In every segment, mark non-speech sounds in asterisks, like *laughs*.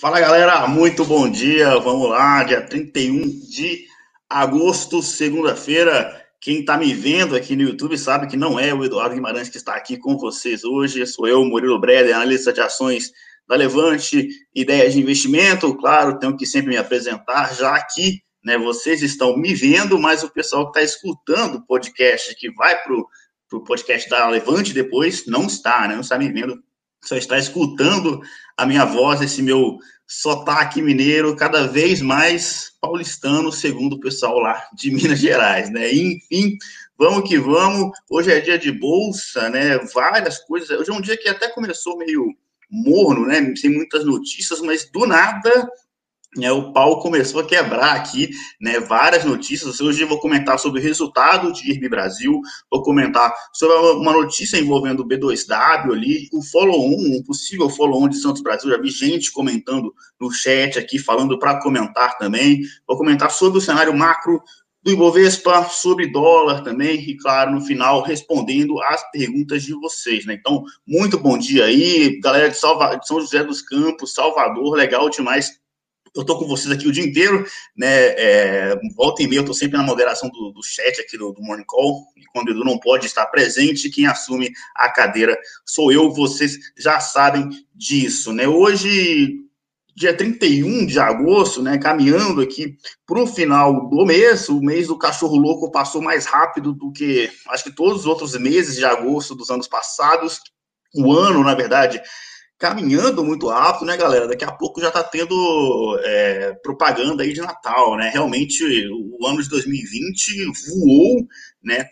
Fala galera, muito bom dia. Vamos lá, dia 31 de agosto, segunda-feira. Quem está me vendo aqui no YouTube sabe que não é o Eduardo Guimarães que está aqui com vocês hoje. Sou eu, Murilo Breder, analista de ações da Levante, ideias de investimento. Claro, tenho que sempre me apresentar, já que né, vocês estão me vendo, mas o pessoal que está escutando o podcast, que vai para o podcast da Levante depois, não está, né, não está me vendo só está escutando a minha voz, esse meu sotaque mineiro, cada vez mais paulistano, segundo o pessoal lá de *laughs* Minas Gerais, né? Enfim, vamos que vamos. Hoje é dia de bolsa, né? Várias coisas. Hoje é um dia que até começou meio morno, né? Sem muitas notícias, mas do nada né, o pau começou a quebrar aqui, né, várias notícias. Hoje eu vou comentar sobre o resultado de IRB Brasil, vou comentar sobre uma notícia envolvendo o B2W ali, o follow-on, um possível follow-on de Santos Brasil. Já vi gente comentando no chat aqui, falando para comentar também. Vou comentar sobre o cenário macro do Ibovespa, sobre dólar também, e claro, no final, respondendo às perguntas de vocês, né? Então, muito bom dia aí, galera de, Salva de São José dos Campos, Salvador, legal demais eu estou com vocês aqui o dia inteiro, né? É, volta e meia, eu estou sempre na moderação do, do chat aqui do, do, Morning Call, e quando o Edu não pode estar presente, quem assume a cadeira sou eu, vocês já sabem disso, né? Hoje, dia 31 de agosto, né? Caminhando aqui para o final do mês, o mês do cachorro louco passou mais rápido do que acho que todos os outros meses de agosto dos anos passados. O ano, na verdade, caminhando muito rápido, né, galera? Daqui a pouco já está tendo é, propaganda aí de Natal, né? Realmente, o ano de 2020 voou, né?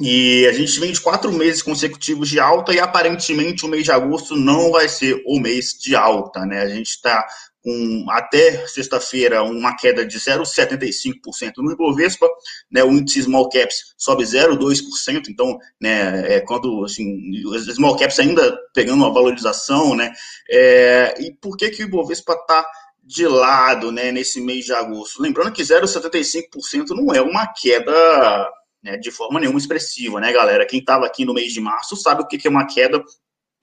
E a gente vem de quatro meses consecutivos de alta e aparentemente o mês de agosto não vai ser o mês de alta, né? A gente está com até sexta-feira uma queda de 0,75% no Ibovespa, né, o índice small caps sobe 0,2%, então, né, é quando, assim, os small caps ainda pegando uma valorização, né, é, e por que que o Ibovespa está de lado, né, nesse mês de agosto? Lembrando que 0,75% não é uma queda né, de forma nenhuma expressiva, né, galera? Quem estava aqui no mês de março sabe o que, que é uma queda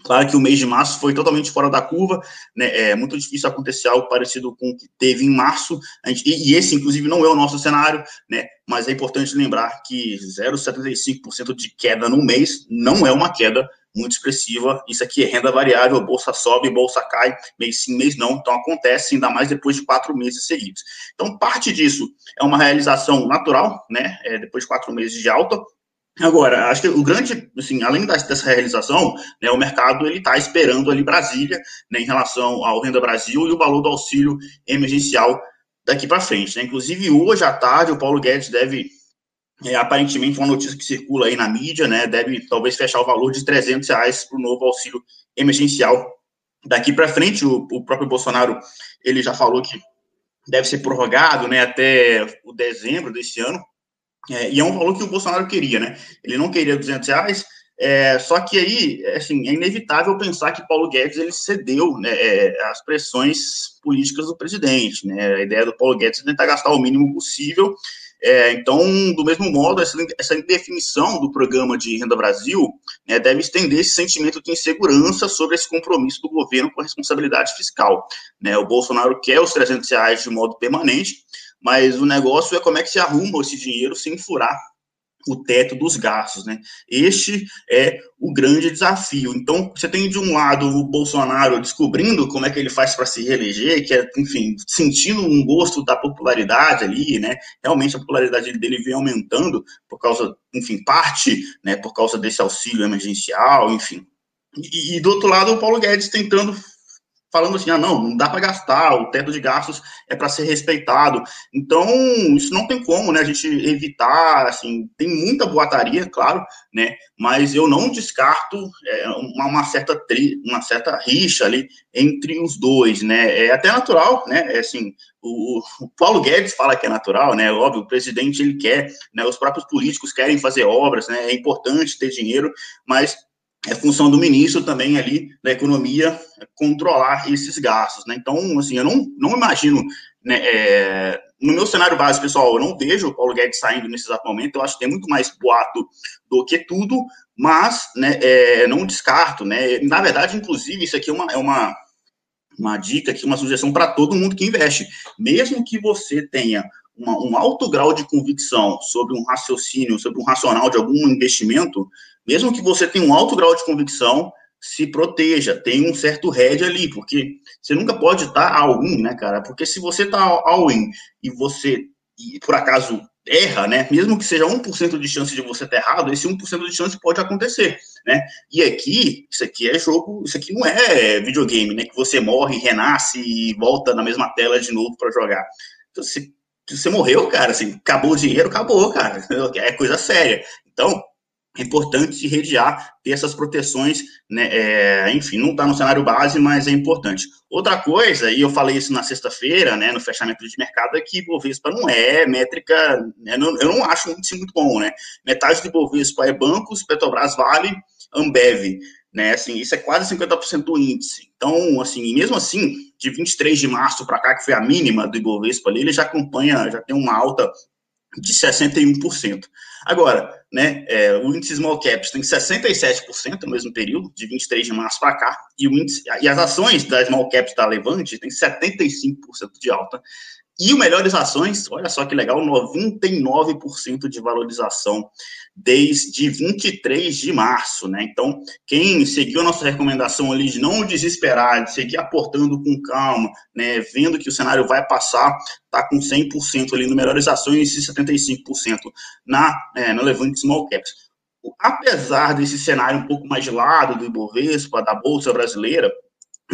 Claro que o mês de março foi totalmente fora da curva, né? É muito difícil acontecer algo parecido com o que teve em março, gente, e, esse, inclusive, não é o nosso cenário, né? Mas é importante lembrar que 0,75% de queda no mês não é uma queda muito expressiva. Isso aqui é renda variável, bolsa sobe, bolsa cai, mês sim, mês não. Então acontece ainda mais depois de quatro meses seguidos. Então, parte disso é uma realização natural, né? É, depois de quatro meses de alta, Agora, acho que o grande, assim, além dessa realização, né, o mercado ele está esperando ali Brasília, né, em relação ao Renda Brasil e o valor do auxílio emergencial daqui para frente. Né? Inclusive, hoje à tarde, o Paulo Guedes deve, é, aparentemente, uma notícia que circula aí na mídia, né, deve talvez fechar o valor de 300 reais para o novo auxílio emergencial daqui para frente. O, o próprio Bolsonaro, ele já falou que deve ser prorrogado, né, até o dezembro desse ano, é, e é um valor que o Bolsonaro queria, né? Ele não queria 200 reais, é, só que aí, assim, é inevitável pensar que Paulo Guedes ele cedeu né, é, às pressões políticas do presidente, né? A ideia do Paulo Guedes é tentar gastar o mínimo possível é, então, do mesmo modo, essa, essa indefinição do programa de Renda Brasil né, deve estender esse sentimento de insegurança sobre esse compromisso do governo com a responsabilidade fiscal. Né? O Bolsonaro quer os 300 reais de modo permanente, mas o negócio é como é que se arruma esse dinheiro sem furar o teto dos gastos, né? Este é o grande desafio. Então, você tem de um lado o Bolsonaro descobrindo como é que ele faz para se reeleger, que é, enfim, sentindo um gosto da popularidade ali, né? Realmente a popularidade dele vem aumentando por causa, enfim, parte, né, por causa desse auxílio emergencial, enfim. E, e do outro lado, o Paulo Guedes tentando falando assim, ah, não, não dá para gastar, o teto de gastos é para ser respeitado. Então, isso não tem como, né, a gente evitar, assim, tem muita boataria, claro, né, mas eu não descarto é, uma, uma, certa tri, uma certa rixa ali entre os dois, né, é até natural, né, é assim, o, o, Paulo Guedes fala que é natural, né? Óbvio, o presidente ele quer, né? Os próprios políticos querem fazer obras, né? É importante ter dinheiro, mas é função do ministro também ali da economia controlar esses gastos, né? Então, assim, eu não, não imagino, né, é, no meu cenário básico, pessoal, eu não vejo o Paulo Guedes saindo nesse exato momento, eu acho que tem muito mais boato do que tudo, mas, né, é, não descarto, né, na verdade, inclusive, isso aqui é uma, é uma uma dica aqui, uma sugestão para todo mundo que investe. Mesmo que você tenha uma, um alto grau de convicção sobre um raciocínio, sobre um racional de algum investimento, mesmo que você tenha um alto grau de convicção, se proteja, tem um certo head ali, porque você nunca pode estar all-in, né, cara? Porque se você está all-in e você, e por acaso, erra, né? Mesmo que seja 1% de chance de você estar errado, esse 1% de chance pode acontecer, né? E aqui, isso aqui é jogo, isso aqui não é videogame, né? Que você morre, renasce e volta na mesma tela de novo para jogar. Então, se você morreu, cara, assim, acabou o dinheiro, acabou, cara. É coisa séria. Então, é importante se redear, ter essas proteções, né? É, enfim, não está no cenário base, mas é importante. Outra coisa, e eu falei isso na sexta-feira, né, no fechamento de mercado, é que Bovespa não é métrica, né, não, eu não acho muito bom, né? Metade de Bovespa é bancos, Petrobras Vale, Ambev, né? Assim, isso é quase 50% do índice. Então, assim, mesmo assim, de 23 de março para cá, que foi a mínima do Ibovespa ali, ele já acompanha, já tem uma alta de 61%. Agora, né, é, o índice small caps tem 67% no mesmo período, de 23 de março para cá, e, o índice, e as ações da small caps da Levante tem 75% de alta. E o Melhores Ações, olha só que legal, 99% de valorização desde 23 de março, né? Então, quem seguiu a nossa recomendação ali de não desesperar, de seguir aportando com calma, né, vendo que o cenário vai passar, tá com 100% ali no Melhores Ações e 75% na, é, na Levante Small Caps. Apesar desse cenário um pouco mais de lado do Ibovespa, da Bolsa Brasileira,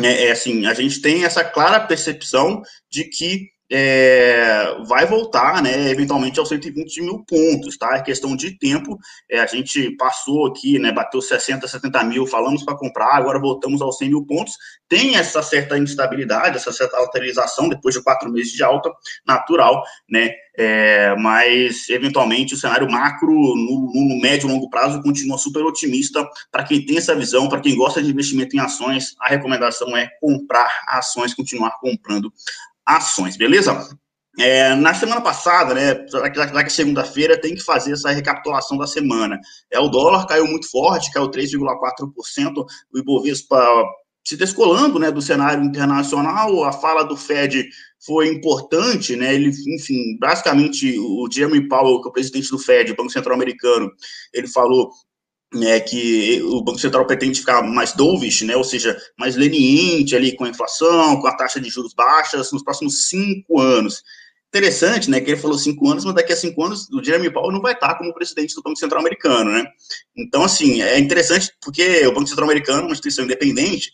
é, é assim, a gente tem essa clara percepção de que é, vai voltar, né, eventualmente aos 120 mil pontos, tá? É questão de tempo. É, a gente passou aqui, né, bateu 60, 70 mil, falamos para comprar, agora voltamos aos 100 mil pontos. Tem essa certa instabilidade, essa certa lateralização depois de quatro meses de alta, natural, né? É, mas eventualmente o cenário macro no, no médio e longo prazo continua super otimista para quem tem essa visão, para quem gosta de investimento em ações, a recomendação é comprar ações, continuar comprando ações, beleza? É, na semana passada, né, já que segunda-feira, tem que fazer essa recapitulação da semana. É, o dólar caiu muito forte, caiu 3,4%, o Ibovespa se descolando né, do cenário internacional, a fala do Fed foi importante, né? Ele, enfim, basicamente o Jeremy Powell, que é o presidente do Fed, Banco Central Americano, ele falou né, que o Banco Central pretende ficar mais dovish, né, ou seja, mais leniente ali com a inflação, com a taxa de juros baixas nos próximos cinco anos. Interessante, né, que ele falou cinco anos, mas daqui a cinco anos o Jeremy Powell não vai estar como presidente do Banco Central Americano, né? Então, assim, é interessante porque o Banco Central Americano é uma instituição independente,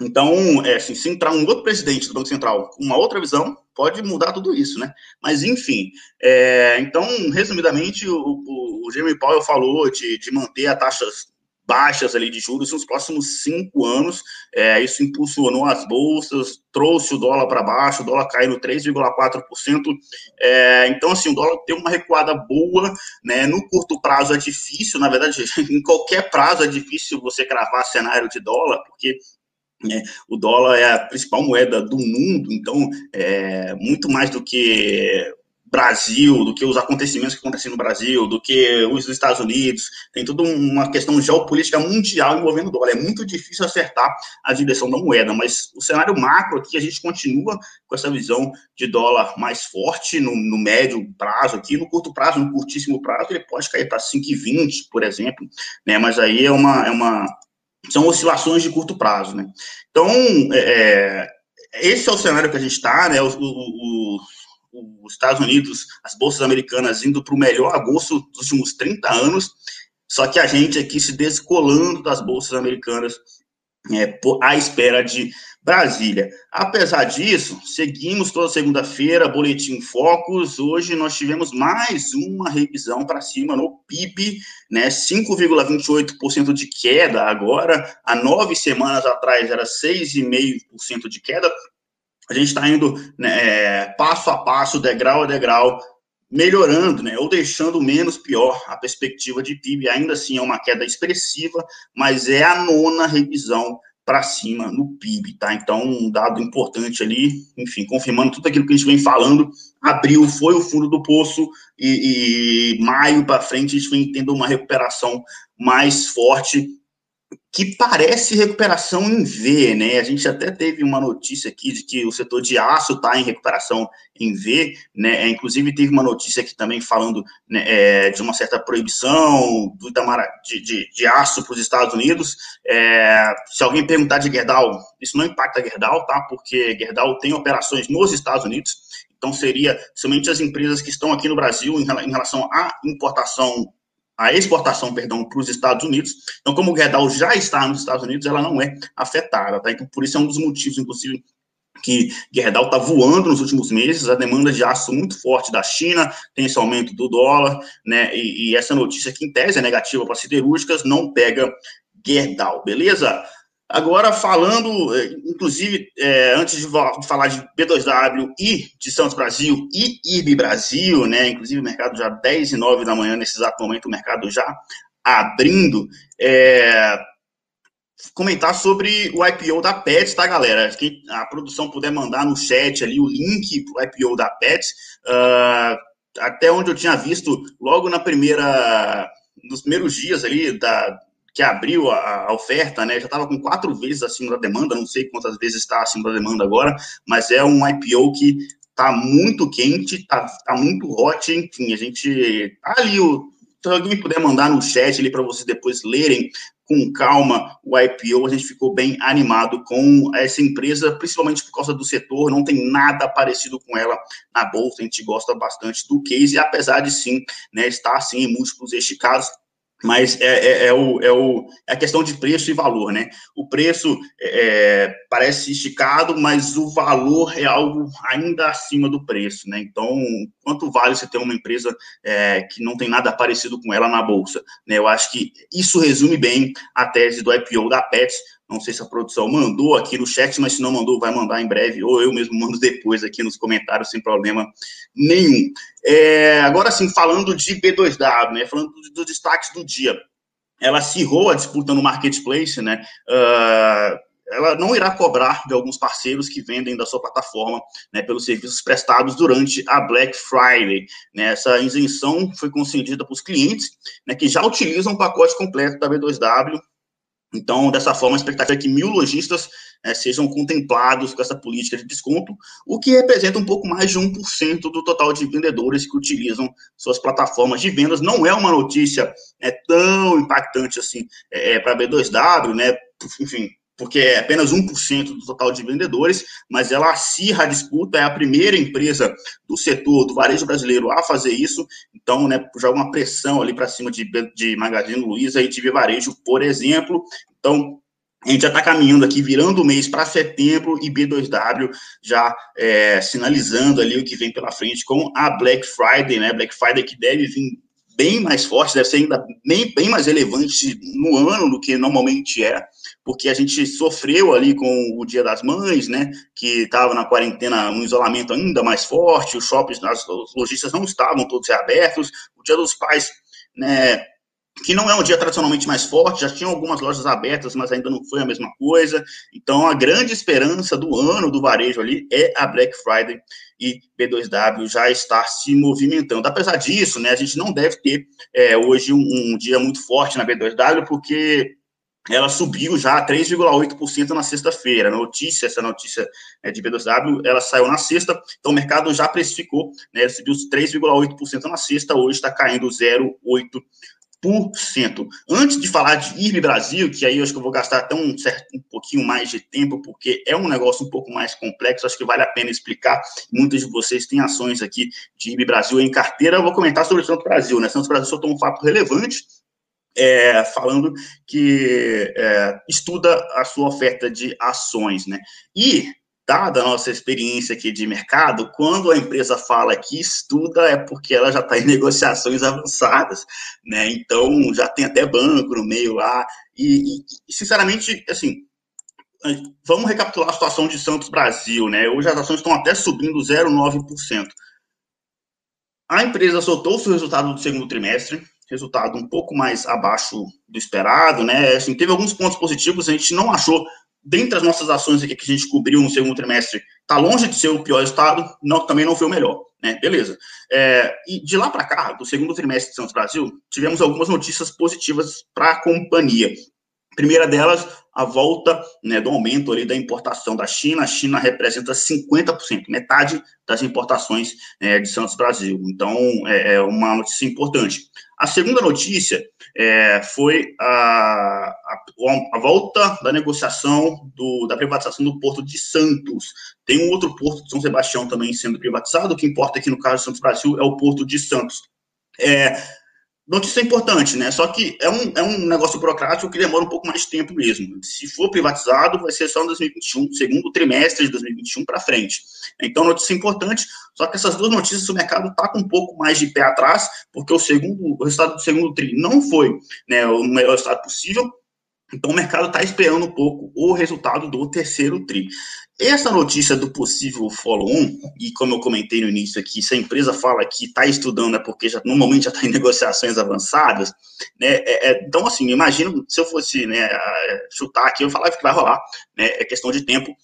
então, é, assim, se entrar um outro presidente do Banco Central com uma outra visão, pode mudar tudo isso, né? Mas, enfim, é, então, resumidamente, o, o, o Jeremy Powell falou de, de manter a taxas baixas ali de juros nos próximos cinco anos. É, isso impulsionou as bolsas, trouxe o dólar para baixo, o dólar caiu 3,4%. É, então, assim, o dólar tem uma recuada boa, né? No curto prazo é difícil, na verdade, *laughs* em qualquer prazo é difícil você cravar cenário de dólar, porque? O dólar é a principal moeda do mundo, então, é, muito mais do que Brasil, do que os acontecimentos que acontecem no Brasil, do que os Estados Unidos, tem toda uma questão geopolítica mundial envolvendo o dólar. É muito difícil acertar a direção da moeda, mas o cenário macro aqui, a gente continua com essa visão de dólar mais forte no, no médio prazo aqui, no curto prazo, no curtíssimo prazo, ele pode cair para 5,20, por exemplo, né? mas aí é uma, é uma são oscilações de curto prazo, né? Então, é, é esse é o cenário que a gente está, né? Os, os, Estados Unidos, as bolsas americanas indo para o melhor agosto dos últimos 30 anos, só que a gente aqui se descolando das bolsas americanas é, à espera de Brasília. Apesar disso, seguimos toda segunda-feira, boletim Focus. Hoje nós tivemos mais uma revisão para cima no PIB, né? 5,28% de queda agora. Há nove semanas atrás era 6,5% de queda. A gente está indo né, é, passo a passo, degrau a degrau, melhorando, né, ou deixando menos pior a perspectiva de PIB. Ainda assim é uma queda expressiva, mas é a nona revisão para cima no PIB, tá? Então, um dado importante ali, enfim, confirmando tudo aquilo que a gente vem falando. Abril foi o fundo do poço e, e maio para frente a gente vem tendo uma recuperação mais forte que parece recuperação em V, né? A gente até teve uma notícia aqui de que o setor de aço está em recuperação em V, né? É, inclusive teve uma notícia aqui também falando né, é, de uma certa proibição do de, de, de aço para os Estados Unidos. É, se alguém perguntar de Gerdau, isso não impacta Gerdau, tá? Porque Gerdau tem operações nos Estados Unidos, então seria somente as empresas que estão aqui no Brasil em relação à importação a exportação, perdão, para os Estados Unidos. Então, como o Gerdau já está nos Estados Unidos, ela não é afetada, tá? Então, por isso é um dos motivos, inclusive, que Gerdau está voando nos últimos meses, a demanda de aço muito forte da China, tem esse aumento do dólar, né? E, e essa notícia que em tese é negativa para siderúrgicas não pega Gerdau, beleza? Agora, falando, eh, inclusive, é, antes de falar de B2W e de Santos Brasil e IB Brasil, né, inclusive o mercado já 10 e 9 da manhã, nesse exato momento, o mercado já abrindo, é, comentar sobre o IPO da Pets, tá, galera? Que a produção puder mandar no chat ali o link para o IPO da Pets, uh, até onde eu tinha visto, logo na primeira, nos primeiros dias ali da que abriu a, a oferta, né, já estava com quatro vezes acima da demanda, não sei quantas vezes está acima da demanda agora, mas é um IPO que está muito quente, está tá muito hot, enfim, a gente tá ali o se alguém puder mandar no chat ali para vocês depois lerem com calma o IPO, a gente ficou bem animado com essa empresa, principalmente por causa do setor, não tem nada parecido com ela na bolsa, a gente gosta bastante do case, apesar de sim, né, estar assim em múltiplos esticados, mas é, é, é, o, é, o, é a questão de preço e valor, né? O preço é, parece esticado, mas o valor é algo ainda acima do preço, né? Então, quanto vale você ter uma empresa é, que não tem nada parecido com ela na bolsa? Né? Eu acho que isso resume bem a tese do IPO da Pets, não sei se a produção mandou aqui no chat, mas se não mandou, vai mandar em breve, ou eu mesmo mando depois aqui nos comentários, sem problema nenhum. É, agora sim, falando de B2W, né, falando dos do destaques do dia. Ela acirrou a disputa no marketplace, né? Uh, ela não irá cobrar de alguns parceiros que vendem da sua plataforma né, pelos serviços prestados durante a Black Friday. Né, essa isenção foi concedida para os clientes né, que já utilizam o pacote completo da B2W então, dessa forma, a expectativa é que mil lojistas é, sejam contemplados com essa política de desconto, o que representa um pouco mais de 1% do total de vendedores que utilizam suas plataformas de vendas. Não é uma notícia é, tão impactante assim é, para a B2W, né? Enfim, porque é apenas 1% do total de vendedores, mas ela acirra a disputa, é a primeira empresa do setor do varejo brasileiro a fazer isso, então, né, joga uma pressão ali para cima de, de Magazine Luiza e de Varejo, por exemplo. Então, a gente já está caminhando aqui, virando o mês para setembro e B2W já é, sinalizando ali o que vem pela frente com a Black Friday, né? Black Friday que deve vir bem mais forte, deve ser ainda bem, bem mais relevante no ano do que normalmente é porque a gente sofreu ali com o Dia das Mães, né, que estava na quarentena, um isolamento ainda mais forte, os shoppings, as lojistas não estavam todos abertos, o Dia dos Pais, né, que não é um dia tradicionalmente mais forte, já tinham algumas lojas abertas, mas ainda não foi a mesma coisa. Então, a grande esperança do ano do varejo ali é a Black Friday e B2W já está se movimentando. Apesar disso, né, a gente não deve ter é, hoje um, um, dia muito forte na B2W, porque ela subiu já 3,8% na sexta-feira. Notícia, essa notícia é de B2W, ela saiu na sexta, então o mercado já precificou, né, subiu 3,8% na sexta, hoje está caindo 0,8%. Antes de falar de IRB Brasil, que aí eu acho que eu vou gastar até um, certo, um pouquinho mais de tempo, porque é um negócio um pouco mais complexo, acho que vale a pena explicar. Muitos de vocês têm ações aqui de IRB Brasil em carteira. Eu vou comentar sobre o Santos Brasil, né? Santos Brasil soltou um fato relevante é, falando que é, estuda a sua oferta de ações, né? E, dada a nossa experiência aqui de mercado, quando a empresa fala que estuda, é porque ela já está em *laughs* negociações avançadas, né? Então, já tem até banco no meio lá, e, e sinceramente, assim, vamos recapitular a situação de Santos Brasil, né? Hoje as ações estão até subindo 0,9%. A empresa soltou o seu resultado do segundo trimestre, resultado um pouco mais abaixo do esperado, né? Assim, teve alguns pontos positivos, a gente não achou, dentre as nossas ações aqui que a gente cobriu no segundo trimestre, tá longe de ser o pior resultado, não, também não foi o melhor, né? Beleza. É, e de lá para cá, do segundo trimestre de Santos Brasil, tivemos algumas notícias positivas para a companhia. Primeira delas, a volta né, do aumento ali da importação da China. A China representa 50%, metade das importações é, de Santos Brasil. Então, é, é, uma notícia importante. A segunda notícia é, foi a, a, a, volta da negociação do, da privatização do Porto de Santos. Tem um outro porto de São Sebastião também sendo privatizado. O que importa aqui no caso de Santos Brasil é o Porto de Santos. É, Notícia importante, né? Só que é um, é um negócio burocrático que demora um pouco mais de tempo mesmo. Se for privatizado, vai ser só em 2021, segundo trimestre de 2021 para frente. Então, notícia importante, só que essas duas notícias o mercado está com um pouco mais de pé atrás, porque o segundo o resultado do segundo tri não foi né, o melhor resultado possível, então, o mercado está esperando um pouco o resultado do terceiro TRI. Essa notícia do possível follow-on, e como eu comentei no início aqui, se a empresa fala que está estudando é porque já, normalmente já está em *laughs* negociações avançadas, né? É, é, então, assim, imagino se eu fosse né, chutar aqui, eu falava que vai rolar, né? É questão de tempo.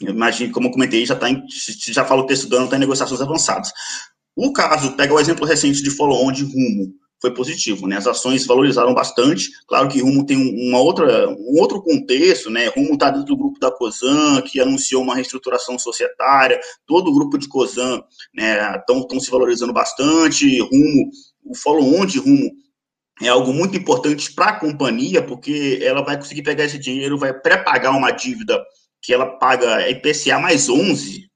Imagino, como eu comentei, já, tá em, já falou que está estudando, está em negociações avançadas. O caso, pega o exemplo recente de follow-on de rumo foi positivo, né? As ações valorizaram bastante. Claro que Rumo tem uma outra, um outro contexto, né? Rumo está dentro do grupo da Cosan, que anunciou uma reestruturação societária. Todo o grupo de Cosan, né? Estão se valorizando bastante. Rumo, o follow-on de Rumo é algo muito importante para a companhia, porque ela vai conseguir pegar esse dinheiro, vai pré-pagar uma dívida que ela paga IPCA mais 11%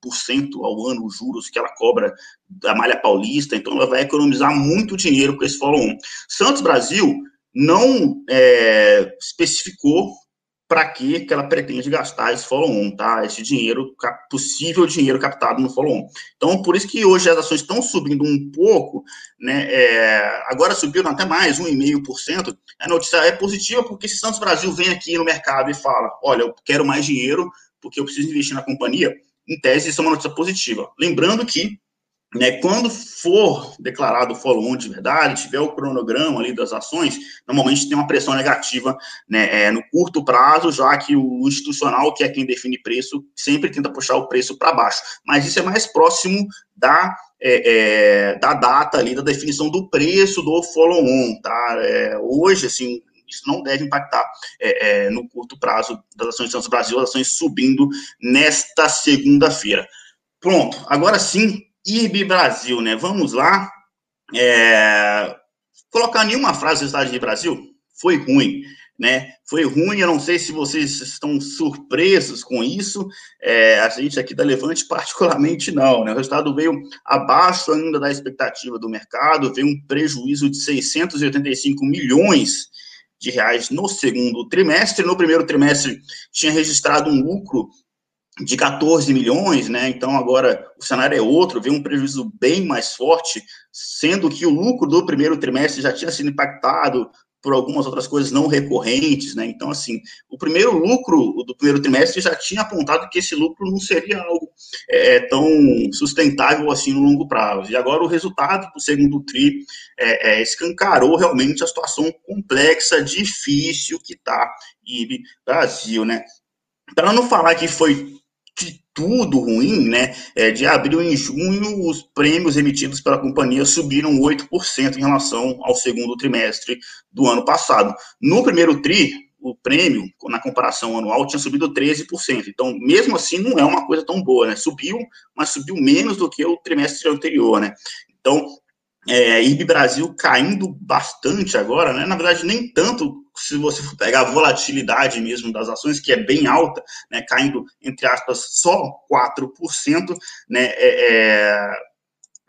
ao ano, os juros que ela cobra da malha paulista, então ela vai economizar muito dinheiro com esse follow-on. Santos Brasil não é, especificou para que, que ela pretende gastar esse follow-on, tá? Esse dinheiro, possível dinheiro captado no follow-on. Então, por isso que hoje as ações estão subindo um pouco, né? É, agora subiram até mais, 1,5%. A notícia é positiva porque se Santos Brasil vem aqui no mercado e fala, olha, eu quero mais dinheiro porque eu preciso investir na companhia, em tese isso é uma notícia positiva. Lembrando que né, quando for declarado o follow-on de verdade, tiver o cronograma ali das ações, normalmente tem uma pressão negativa né, é, no curto prazo, já que o institucional, que é quem define preço, sempre tenta puxar o preço para baixo. Mas isso é mais próximo da, é, é, da data ali, da definição do preço do follow-on, tá? É, hoje, assim, isso não deve impactar é, é, no curto prazo das ações de Santos Brasil, as ações subindo nesta segunda-feira. Pronto, agora sim, IRB Brasil, né? Vamos lá. É... Colocar nenhuma frase do Estado de Brasil foi ruim, né? Foi ruim, eu não sei se vocês estão surpresos com isso. É, a gente aqui da Levante, *laughs* particularmente, não, né? O resultado veio abaixo ainda da expectativa do mercado, veio um prejuízo de 685 milhões de reais no segundo trimestre. No primeiro trimestre tinha registrado um lucro de 14 milhões, né? Então agora o cenário é outro, vem um prejuízo bem mais forte, sendo que o lucro do primeiro trimestre já tinha sido impactado por algumas outras coisas não recorrentes, né? Então, assim, o primeiro lucro do primeiro trimestre já tinha apontado que esse lucro não seria algo é, tão sustentável assim no longo prazo. E agora o resultado do segundo TRI é, é, escancarou realmente a situação complexa, difícil que está IB Brasil, né? Para não falar que foi tudo ruim, né? É, de abril em junho, os prêmios emitidos pela companhia subiram 8% em relação ao segundo trimestre do ano passado. No primeiro TRI, o prêmio, na comparação anual, tinha subido 13%. Então, mesmo assim, não é uma coisa tão boa, né? Subiu, mas subiu menos do que o trimestre anterior, né? Então, é, IB Brasil caindo bastante agora, né? Na verdade, nem tanto se você for pegar a volatilidade mesmo das ações, que é bem alta, né? Caindo, entre aspas, só 4%, né? É, é...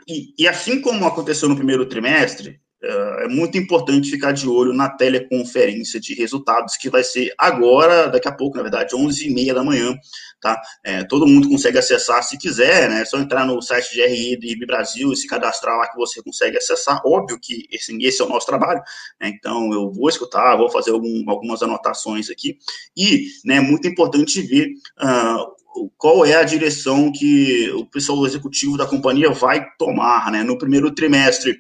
E, e assim como aconteceu no primeiro trimestre, é muito importante ficar de olho na teleconferência de resultados, que vai ser agora, daqui a pouco, na verdade, 11h30 da manhã, tá? É, todo mundo consegue acessar se quiser, né? É só entrar no site de RI do IB Brasil e se cadastrar lá que você consegue acessar. Óbvio que esse, esse é o nosso trabalho, né? Então, eu vou escutar, vou fazer algum, algumas anotações aqui. E, né, muito importante ver uh, qual é a direção que o pessoal executivo da companhia vai tomar, né? No primeiro trimestre,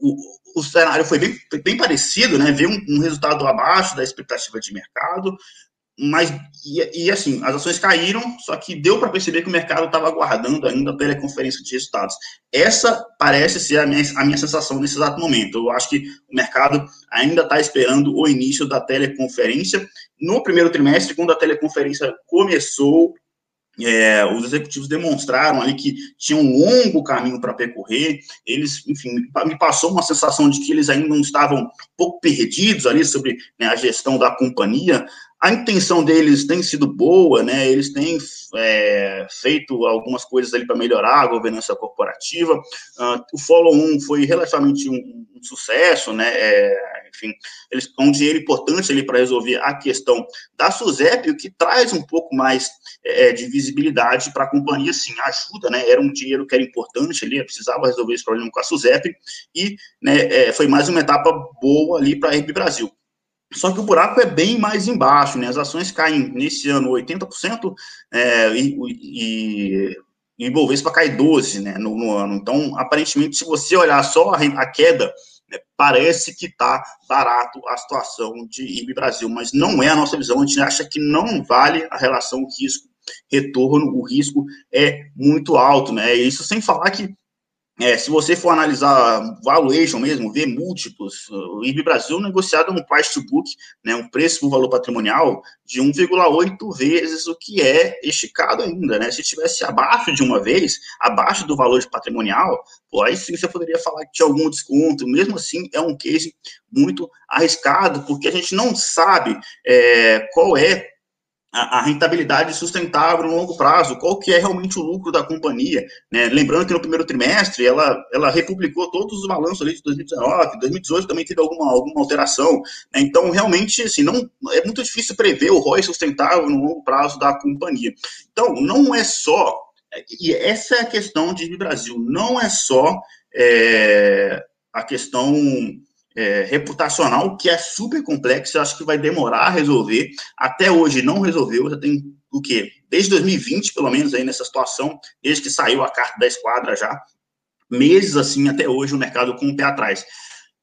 o, o cenário foi bem, bem parecido, né? Veio um, um, resultado abaixo da expectativa de mercado. mas e, e, assim, as ações caíram, só que deu para perceber que o mercado estava aguardando ainda a teleconferência de resultados. Essa parece ser a minha, a minha sensação nesse exato momento. Eu acho que o mercado ainda está esperando o início da teleconferência. No primeiro trimestre, quando a teleconferência começou, é, os executivos demonstraram ali que tinham um longo caminho para percorrer. Eles, enfim, me passou uma sensação de que eles ainda não estavam um pouco perdidos ali sobre né, a gestão da companhia. A intenção deles tem sido boa, né? Eles têm é, feito algumas coisas ali para melhorar a governança corporativa. Uh, o follow-on foi relativamente um, um sucesso, né? É, enfim, eles um dinheiro importante ali para resolver a questão da SUSEP, o que traz um pouco mais é, de visibilidade para a companhia, sim, ajuda, né? Era um dinheiro que era importante ali, precisava resolver esse problema com a SUSEP, e né, é, foi mais uma etapa boa ali para a RB Brasil. Só que o buraco é bem mais embaixo, né? As ações caem nesse ano 80% é, e, e, e Ibovespa cai 12% né, no, no, ano. Então, aparentemente, se você olhar só a, a queda, né, parece que está barato a situação de IB Brasil, mas não é a nossa visão. A gente acha que não vale a relação risco-retorno, o risco é muito alto, né? Isso sem falar que é, se você for analisar valuation mesmo, ver múltiplos, o IB Brasil negociado no price to book, né, um preço por valor patrimonial de 1,8 vezes o que é esticado ainda, né? Se tivesse abaixo de uma vez, abaixo do valor de patrimonial, pô, aí sim você poderia falar que tinha algum desconto. Mesmo assim, é um case muito arriscado, porque a gente não sabe é, qual é a, rentabilidade sustentável no longo prazo, qual que é realmente o lucro da companhia, né? Lembrando que no primeiro trimestre ela, ela republicou todos os balanços ali de 2019, 2018 também teve alguma, alguma alteração, né? Então, realmente, assim, não, é muito difícil prever o ROI sustentável no longo prazo da companhia. Então, não é só, e essa é a questão de Brasil, não é só é, a questão é, reputacional que é super complexa, acho que vai demorar a resolver. Até hoje não resolveu, já tem o quê? Desde 2020, pelo menos, aí nessa situação, desde que saiu a carta da esquadra já, meses assim até hoje o mercado com o pé atrás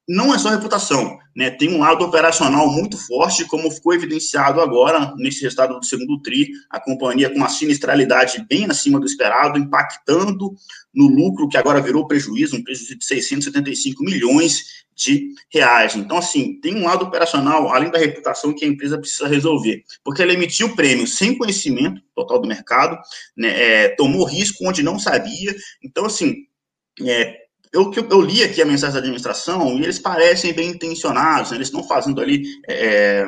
não é só reputação, né? Tem um lado operacional muito forte, como ficou evidenciado agora nesse resultado do segundo tri, a companhia com uma sinistralidade bem acima do esperado, impactando no lucro que agora virou prejuízo, um prejuízo de 675 milhões de reais. Então, assim, tem um lado operacional, além da reputação, que a empresa precisa resolver, porque ela emitiu prêmio sem conhecimento total do mercado, né? É, tomou risco onde não sabia. Então, assim, é, eu, eu li aqui a mensagem da administração e eles parecem bem intencionados, né? eles estão fazendo ali é,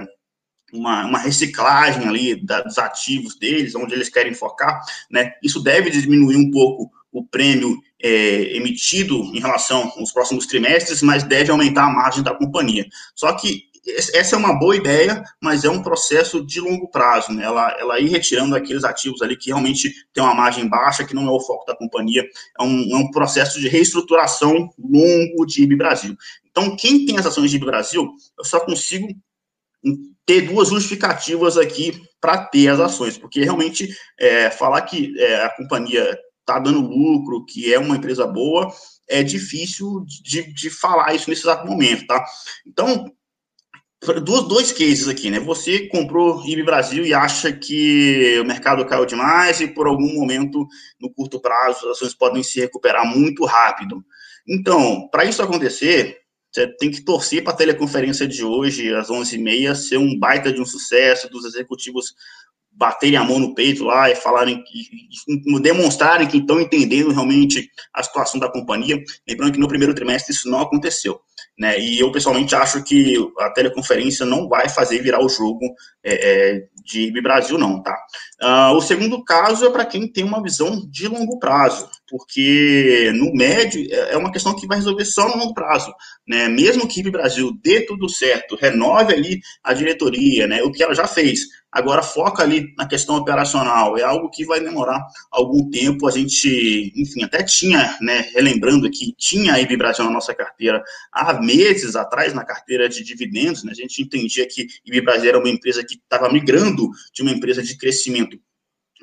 uma, uma, reciclagem ali da, dos ativos deles, onde eles querem focar, né? Isso deve diminuir um pouco o prêmio é, emitido em relação aos próximos trimestres, mas deve aumentar a margem da companhia. Só que essa é uma boa ideia, mas é um processo de longo prazo, né? Ela, ela ir retirando aqueles ativos ali que realmente tem uma margem baixa, que não é o foco da companhia, é um, é um processo de reestruturação longo de IB Brasil. Então, quem tem as ações de IB Brasil, eu só consigo ter duas justificativas aqui para ter as ações, porque realmente é, falar que é, a companhia está dando lucro, que é uma empresa boa, é difícil de, de falar isso nesse exato momento, tá? Então, dois, dois cases aqui, né? Você comprou IB Brasil e acha que o mercado caiu demais e por algum momento, no curto prazo, as ações podem se recuperar muito rápido. Então, para isso acontecer, você tem que torcer para a teleconferência de hoje, às 11h30, ser um baita de um sucesso, dos executivos baterem a mão no peito lá e falarem, demonstrarem que estão entendendo realmente a situação da companhia. Lembrando que no primeiro trimestre isso não aconteceu. Né? E eu pessoalmente acho que a teleconferência não vai fazer virar o jogo é, é, de Brasil, não, tá? Uh, o segundo caso é para quem tem uma visão de longo prazo, porque no médio é, é uma questão que vai resolver só no longo prazo, né? Mesmo que o Brasil dê tudo certo, renove ali a diretoria, né? O que ela já fez, Agora, foca ali na questão operacional, é algo que vai demorar algum tempo. A gente, enfim, até tinha, né, relembrando que tinha a IB Brasil na nossa carteira há meses atrás, na carteira de dividendos, né, a gente entendia que IB Brasil era uma empresa que estava migrando de uma empresa de crescimento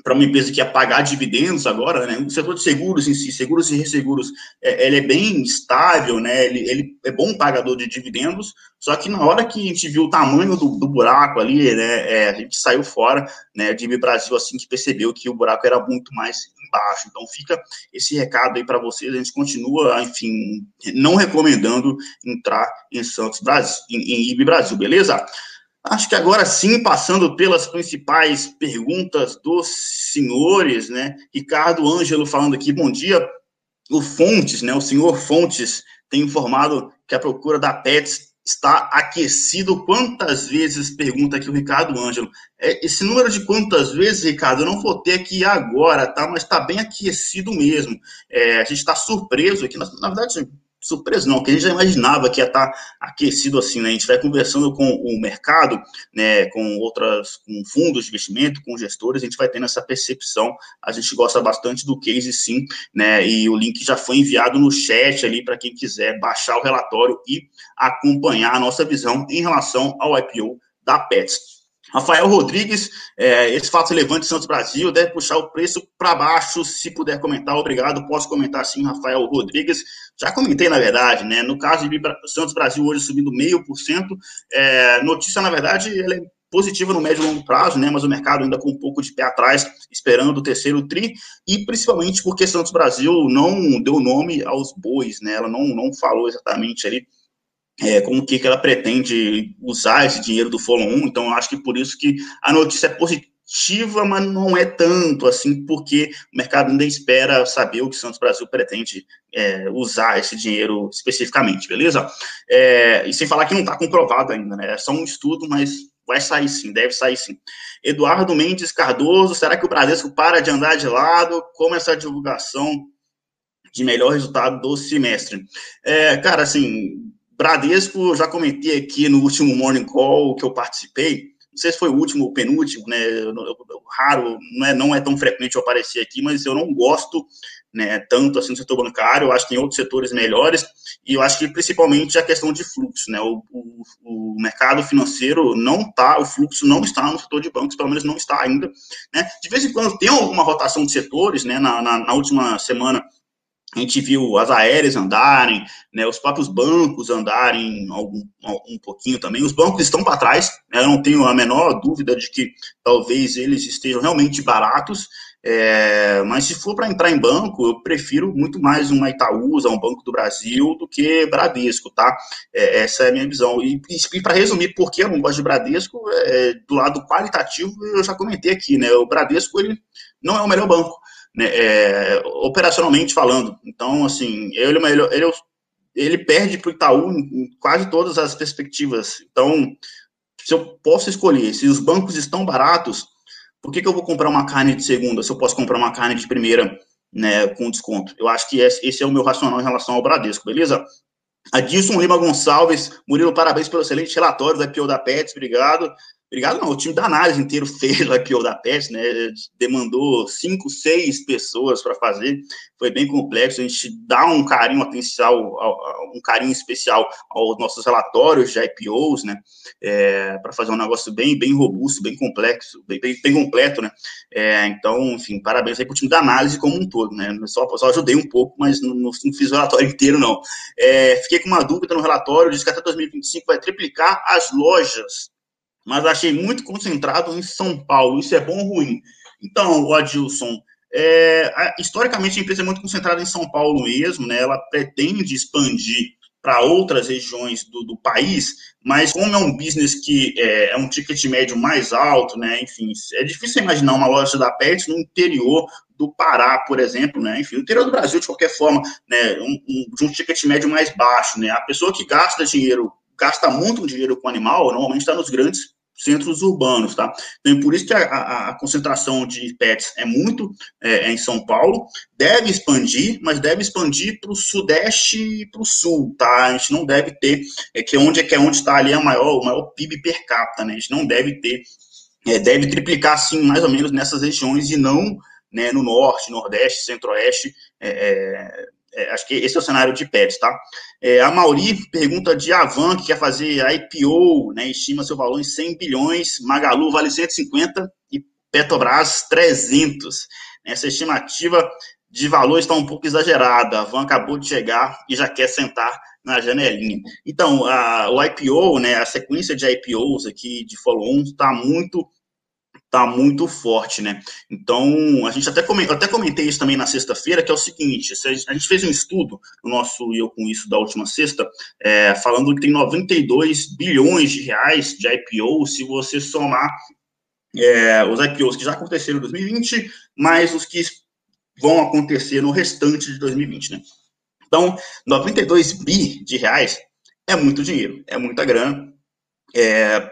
para uma empresa que ia pagar dividendos agora, né? O setor de seguros em si, seguros e resseguros, é, ele é bem estável, né? Ele, ele é bom pagador de dividendos, só que na hora que a gente viu o tamanho do, do buraco ali, né? É, a gente saiu fora, né? De Brasil assim que percebeu que o buraco era muito mais embaixo. Então fica esse recado aí para vocês. A gente continua, enfim, não recomendando entrar em Santos Brasil, em, em IB Brasil, beleza? Acho que agora sim, passando pelas principais perguntas dos senhores, né? Ricardo Ângelo falando aqui, bom dia. O Fontes, né? O senhor Fontes tem informado que a procura da Pets está aquecido. Quantas vezes, pergunta aqui o Ricardo Ângelo. É, esse número de quantas vezes, Ricardo, eu não vou ter aqui agora, tá? Mas está bem aquecido mesmo. É, a gente está surpreso aqui, na, na verdade, surpresa não, que a gente já imaginava que ia estar tá aquecido assim, né? A gente vai conversando com o mercado, né, com outras, com fundos de investimento, com gestores, a gente vai tendo essa percepção. A gente gosta bastante do case, sim, né? E o link já foi enviado no chat ali para quem quiser baixar o relatório e acompanhar a nossa visão em relação ao IPO da Pets. Rafael Rodrigues, é, esse fato relevante Santos Brasil deve puxar o preço para baixo, se puder comentar, obrigado. Posso comentar sim, Rafael Rodrigues. Já comentei, na verdade, né? No caso de Santos Brasil hoje subindo meio por cento, é, notícia, na verdade, ela é positiva no médio e longo prazo, né? Mas o mercado ainda com um pouco de pé atrás, esperando o terceiro tri, e principalmente porque Santos Brasil não deu nome aos bois, né? Ela não, não falou exatamente ali é, como que, que ela pretende usar esse dinheiro do Follow 1, então acho que por isso que a notícia é positiva, mas não é tanto assim, porque o mercado ainda espera saber o que Santos Brasil pretende é, usar esse dinheiro especificamente, beleza? É, e sem falar que não está comprovado ainda, né? É só um estudo, mas vai sair sim, deve sair sim. Eduardo Mendes Cardoso, será que o Bradesco para de andar de lado? Como essa divulgação de melhor resultado do semestre? É, cara, assim, Bradesco, já comentei aqui no último Morning Call que eu participei, não sei se foi o último ou penúltimo, né, eu, eu, raro, não é, não é tão frequente eu aparecer aqui, mas eu não gosto, né, tanto assim setor bancário, eu acho que tem outros setores melhores, e eu acho que principalmente a questão de fluxo, né, o, o, o mercado financeiro não está, o fluxo não está no setor de bancos, pelo menos não está ainda, né, de vez em quando tem alguma rotação de setores, né, na, na, na última semana a gente viu as aéreas andarem, né, os próprios bancos andarem algum, um pouquinho também. Os bancos estão para trás, né, eu não tenho a menor dúvida de que talvez eles estejam realmente baratos, é, mas se for para entrar em banco, eu prefiro muito mais uma Itaúsa, um Banco do Brasil, do que Bradesco, tá? É, essa é a minha visão. E, e para resumir, por que eu não gosto de Bradesco, é, do lado qualitativo, eu já comentei aqui, né? O Bradesco, ele não é o melhor banco né, é, operacionalmente falando. Então, assim, ele, é ele, ele, ele perde para o Itaú em quase todas as perspectivas. Então, se eu posso escolher, se os bancos estão baratos, por que, que eu vou comprar uma carne de segunda se eu posso comprar uma carne de primeira né, com desconto? Eu acho que esse é o meu racional em relação ao Bradesco, beleza? Adilson Lima Gonçalves, Murilo, parabéns pelo excelente relatório da IPO da Pets, obrigado. Obrigado, não. O time da análise inteiro *laughs* fez o IPO da PES, né? Demandou cinco, seis pessoas para fazer. Foi bem complexo. A gente dá um carinho atencial, um carinho especial aos nossos relatórios de IPOs, né? É, para fazer um negócio bem, bem robusto, bem complexo, bem, bem, bem completo, né? É, então, enfim, parabéns aí para o time da análise como um todo, né? Só, só ajudei um pouco, mas não, não fiz o relatório *laughs* inteiro, não. É, fiquei com uma dúvida no relatório, diz que até 2025 vai triplicar as lojas mas achei muito concentrado em São Paulo. Isso é bom ou ruim? Então, Adilson, é, historicamente a empresa é muito concentrada em São Paulo mesmo, né? Ela pretende expandir para outras regiões do, do, país, mas como é um business que é, é, um ticket médio mais alto, né? Enfim, é difícil imaginar uma loja da Pet no interior do Pará, por exemplo, né? Enfim, no interior do Brasil, de qualquer forma, né? Um, um, de um ticket médio mais baixo, né? A pessoa que gasta dinheiro, gasta muito dinheiro com animal, normalmente está nos grandes centros urbanos, tá? Então, é por isso que a, a, a concentração de pets é muito é, é, em São Paulo, deve expandir, mas deve expandir para o sudeste e para o sul, tá? A gente não deve ter, é que onde é que é onde está ali a maior, o maior PIB per capita, né? A gente não deve ter, é, deve triplicar, sim, mais ou menos nessas regiões e não né, no norte, nordeste, centro-oeste, é, é acho que esse é o cenário de pets, tá? É, a Mauri pergunta de Avan, que quer fazer IPO, né, estima seu valor em 100 bilhões, Magalu vale 150 e Petrobras 300. Essa estimativa de valor está um pouco exagerada. A Van acabou de chegar e já quer sentar na janelinha. Então, a, o IPO, né, a sequência de IPOs aqui de follow-on está muito tá muito forte, né? Então, a gente até comentei, até comentei isso também na sexta-feira, que é o seguinte, a gente fez um estudo, o nosso e eu com isso da última sexta, é, falando que tem 92 bilhões de reais de IPO, se você somar é, os IPOs que já aconteceram em 2020, mais os que vão acontecer no restante de 2020, né? Então, 92 bi de reais é muito dinheiro, é muita grana. É,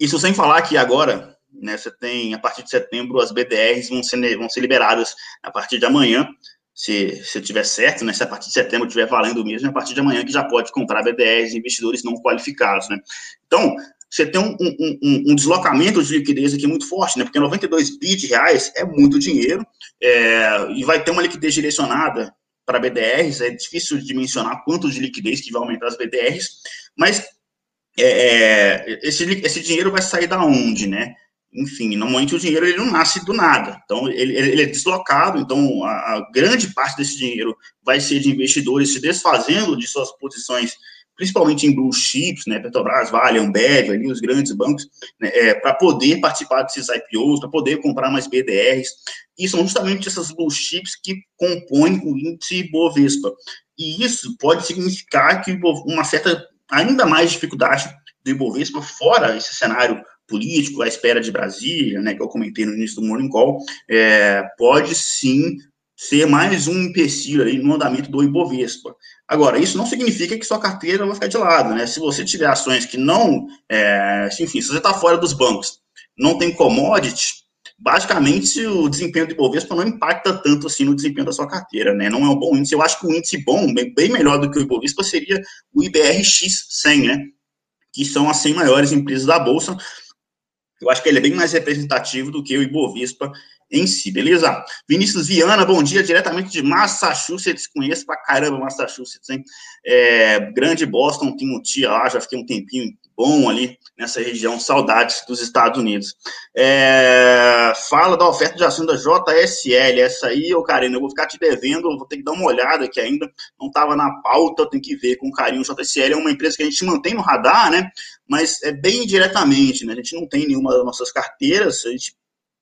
isso sem falar que agora, né, você tem, a partir de setembro, as BDRs vão ser, vão ser liberadas a partir de amanhã, se, se tiver certo, né, se a partir de setembro estiver valendo mesmo, a partir de amanhã que já pode comprar BDRs investidores não qualificados, né. Então, você tem um, um, um, um, deslocamento de liquidez aqui muito forte, né? Porque 92 bi de reais é muito dinheiro é, e vai ter uma liquidez direcionada para BDRs. É difícil de mencionar quanto de liquidez que vai aumentar as BDRs, mas é, é, esse, esse dinheiro vai sair da onde, né? Enfim, normalmente o dinheiro ele não nasce do nada, então ele, ele é deslocado. Então a, a grande parte desse dinheiro vai ser de investidores se desfazendo de suas posições principalmente em blue chips, né, Petrobras, Vale, Ambev, ali os grandes bancos, né, é, para poder participar desses IPOs, para poder comprar mais BDRs, e são justamente essas blue chips que compõem o índice Bovespa. E isso pode significar que uma certa, ainda mais dificuldade do Ibovespa fora esse cenário político, à espera de Brasília, né, que eu comentei no início do Morning Call, é, pode sim ser mais um empecilho aí no andamento do Ibovespa. Agora, isso não significa que sua carteira vai ficar de lado, né? Se você tiver ações que não, é, enfim, se você está fora dos bancos, não tem commodity, basicamente o desempenho do Ibovespa não impacta tanto assim no desempenho da sua carteira, né? Não é um bom índice. Eu acho que o índice bom, bem melhor do que o Ibovespa, seria o IBRX 100, né? Que são as 100 maiores empresas da Bolsa. Eu acho que ele é bem mais representativo do que o Ibovespa em si, beleza? Vinícius Viana, bom dia, diretamente de Massachusetts, conheço pra caramba Massachusetts, hein? É, grande Boston, tem um tia lá, já fiquei um tempinho bom ali nessa região, saudades dos Estados Unidos. É, fala da oferta de ação da JSL, essa aí, ô Karina, eu vou ficar te devendo, vou ter que dar uma olhada que ainda não estava na pauta, tem que ver com carinho. JSL é uma empresa que a gente mantém no radar, né? Mas é bem diretamente, né? A gente não tem nenhuma das nossas carteiras, a gente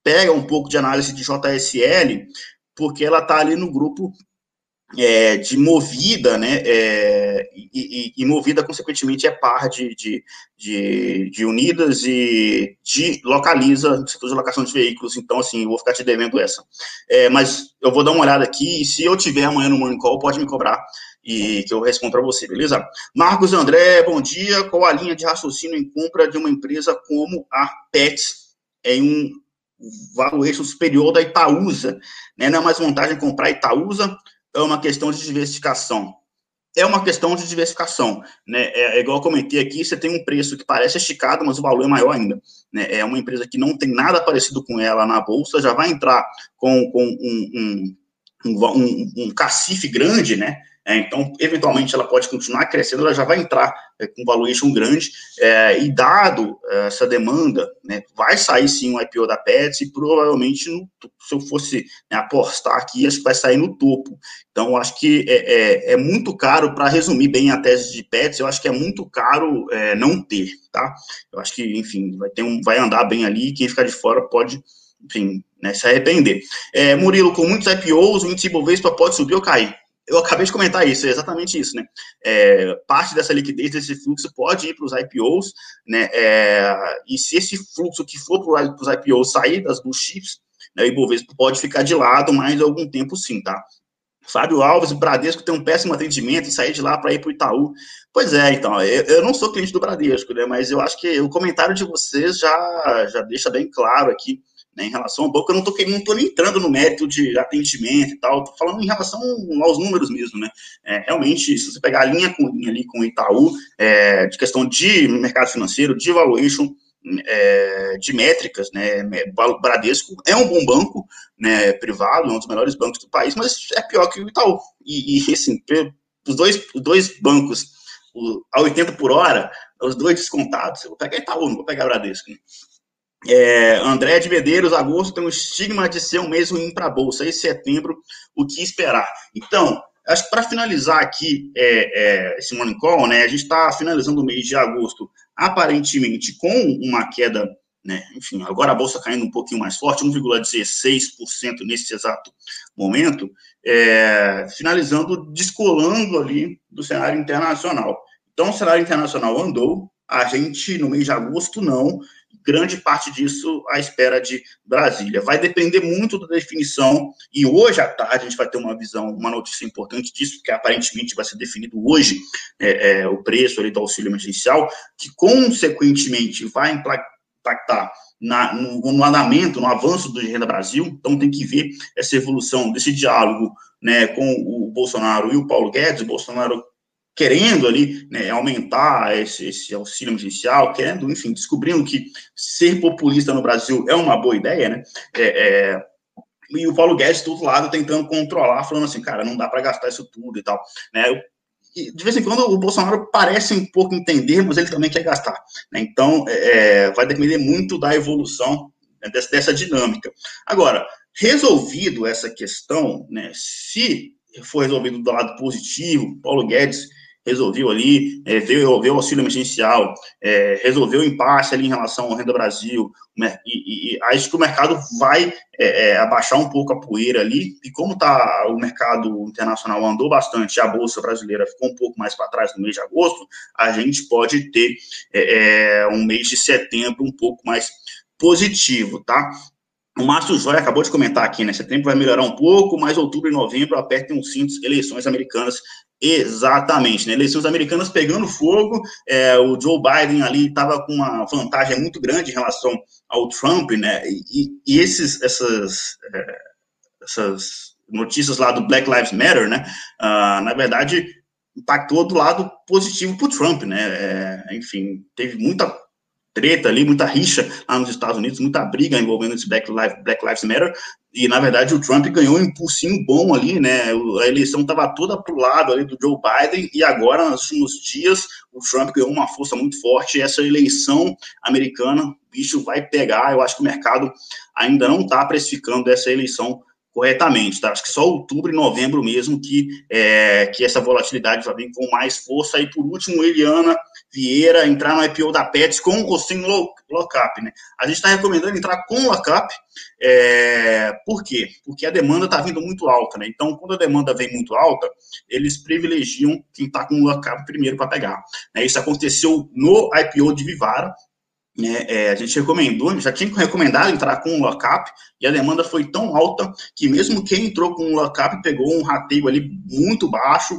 pega um pouco de análise de JSL, porque ela está ali no grupo é, de movida, né, é, e, e, movida, consequentemente, é par de, de, de, de, unidas e de localiza setor de locação de veículos, então, assim, eu vou ficar te devendo essa. É, mas eu vou dar uma olhada aqui, e se eu tiver amanhã no Morning Call, pode me cobrar, e que eu respondo para você, beleza? Marcos André, bom dia, qual a linha de raciocínio em compra de uma empresa como a Pets em um valuation superior da Itaúsa, né? Não é mais vantagem comprar Itaúsa, é uma questão de diversificação. É uma questão de diversificação, né? É, é, igual eu comentei aqui, você tem um preço que parece esticado, mas o valor é maior ainda. Né? É uma empresa que não tem nada parecido com ela na bolsa, já vai entrar com, com um, um, um, um, um cacife grande, né? É, então, eventualmente, ela pode continuar crescendo, ela já vai entrar é, com valuation grande, é, e dado é, essa demanda, né, vai sair sim um IPO da Pets, e provavelmente, no, se eu fosse né, apostar aqui, acho que vai sair no topo. Então, acho que é, é, é muito caro, para resumir bem a tese de Pets, eu acho que é muito caro não ter, tá? Eu acho que, enfim, vai, ter um, vai andar bem ali, quem ficar de fora pode, enfim, né, se arrepender. Murilo, com muitos IPOs, o índice Bovespa pode subir ou cair? eu acabei de comentar isso, é exatamente isso, né? É, parte dessa liquidez, desse fluxo, pode ir para os IPOs, né? É, e se esse fluxo que for para os IPOs sair das blue chips, né, o Ibovespa pode ficar de lado mais algum tempo sim, tá? Fábio Alves, o Bradesco tem um péssimo atendimento e sair de lá para ir para o Itaú. Pois é, então, eu, eu, não sou cliente do Bradesco, né? Mas eu acho que o comentário de vocês já, já deixa bem claro aqui né, em relação ao banco, eu não estou não tô nem entrando no mérito de atendimento e tal, estou falando em relação aos números mesmo, né? É, realmente, se você pegar a linha com linha ali com o Itaú, é, de questão de mercado financeiro, de valuation, é, de métricas, né? Bradesco é um bom banco, né? Privado, é um dos melhores bancos do país, mas é pior que o Itaú. E, e assim, os dois, os dois bancos o, a 80 por hora, os dois descontados. Eu vou pegar Itaú, não vou pegar Bradesco. Né? É, André de Medeiros, agosto tem um estigma de ser um mês ruim para a Bolsa. E setembro, o que esperar? Então, acho que para finalizar aqui é, é, esse Morning Call, né, a gente está finalizando o mês de agosto aparentemente com uma queda, né, enfim, agora a Bolsa caindo um pouquinho mais forte, 1,16% nesse exato momento, é, finalizando, descolando ali do cenário internacional. Então, o cenário internacional andou, a gente, no mês de agosto, não, grande parte disso à espera de Brasília. Vai depender muito da definição, e hoje à tarde a gente vai ter uma visão, uma notícia importante disso, que aparentemente vai ser definido hoje é, é, o preço ali do auxílio emergencial, que consequentemente vai impactar na, no, no, andamento, no avanço do Renda Brasil. Então tem que ver essa evolução desse diálogo né, com o Bolsonaro e o Paulo Guedes. O Bolsonaro querendo ali né, aumentar esse, esse, auxílio emergencial, querendo, enfim, descobrindo que ser populista no Brasil é uma boa ideia, né? É, é, e o Paulo Guedes do outro lado tentando controlar, falando assim, cara, não dá para gastar isso tudo e tal, né? E de vez em quando o Bolsonaro parece um pouco entender, mas ele também quer gastar. Né? Então, é, é vai depender muito da evolução né, dessa, dessa dinâmica. Agora, resolvido essa questão, né, se for resolvido do lado positivo, Paulo Guedes resolveu ali, é, veio, o auxílio emergencial, é, resolveu o impasse ali em relação ao Renda Brasil, né, e, e, acho que o mercado vai é, é, abaixar um pouco a poeira ali, e como tá, o mercado internacional andou bastante, a Bolsa brasileira ficou um pouco mais para trás no mês de agosto, a gente pode ter é, é, um mês de setembro um pouco mais positivo, tá? O Márcio Joia acabou de comentar aqui, né? Setembro vai melhorar um pouco, mas outubro e novembro apertem os cintos, eleições americanas Exatamente, né? Eleições americanas pegando fogo, é, o Joe Biden ali estava com uma vantagem muito grande em relação ao Trump, né? E, e esses, essas, é, essas notícias lá do Black Lives Matter, né? Ah, na verdade, impactou do lado positivo para o Trump, né? É, enfim, teve muita treta ali, muita rixa lá nos Estados Unidos, muita briga envolvendo esse Black Lives, Black Lives Matter, e na verdade o Trump ganhou um impulsinho bom ali, né? A eleição estava toda pro lado ali do Joe Biden, e agora, nos últimos dias, o Trump ganhou uma força muito forte, e essa eleição americana, o bicho vai pegar, eu acho que o mercado ainda não está precificando essa eleição corretamente, tá? Acho que só outubro e novembro mesmo que, é, que essa volatilidade vai vir com mais força. E por último, Eliana Vieira entrar no IPO da Pets com ou sem lockup, né? A gente está recomendando entrar com lockup, é, por quê? Porque a demanda está vindo muito alta, né? Então, quando a demanda vem muito alta, eles privilegiam quem está com lockup primeiro para pegar. Né? Isso aconteceu no IPO de Vivara, né, é, a gente recomendou, já tinha recomendado entrar com lockup e a demanda foi tão alta que mesmo quem entrou com lockup pegou um rateio ali muito baixo,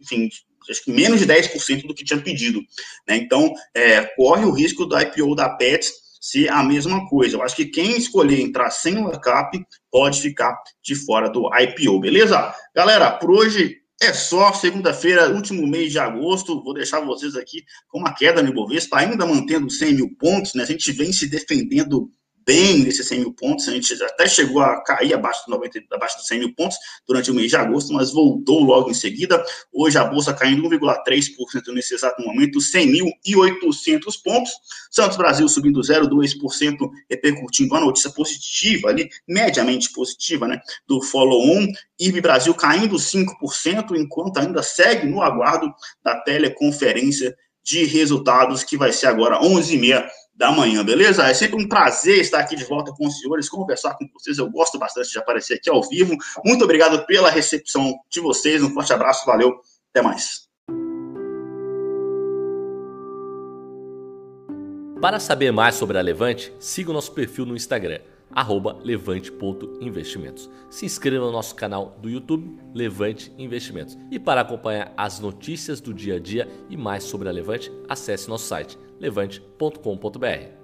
enfim, acho que menos de 10% do que tinha pedido. Né? Então, é, corre o risco do IPO da Pets ser a mesma coisa. Eu acho que quem escolher entrar sem o lockup pode ficar de fora do IPO, beleza? Galera, por hoje é só segunda-feira, último mês de agosto. Vou deixar vocês aqui com uma queda no Ibovespa, ainda mantendo 100 mil pontos. Né? A gente vem se defendendo bem nesses 100 mil pontos. A gente até chegou a cair abaixo, do 90, abaixo dos 100 mil pontos durante o mês de agosto, mas voltou logo em seguida. Hoje a bolsa caindo 1,3% nesse exato momento, 100.800 pontos. Santos Brasil subindo 0,2%, repercutindo a notícia positiva ali, mediamente positiva, né, do follow-on. IRB Brasil caindo 5%, enquanto ainda segue no aguardo da teleconferência de resultados, que vai ser agora 11h30 da manhã, beleza? É sempre um prazer estar aqui de volta com os senhores, conversar com vocês. Eu gosto bastante de aparecer aqui ao vivo. Muito obrigado pela recepção de vocês. Um forte abraço, valeu, até mais. Para saber mais sobre a Levante, siga o nosso perfil no Instagram, levante.investimentos. Se inscreva no nosso canal do YouTube, Levante Investimentos. E para acompanhar as notícias do dia a dia e mais sobre a Levante, acesse nosso site levante.com.br.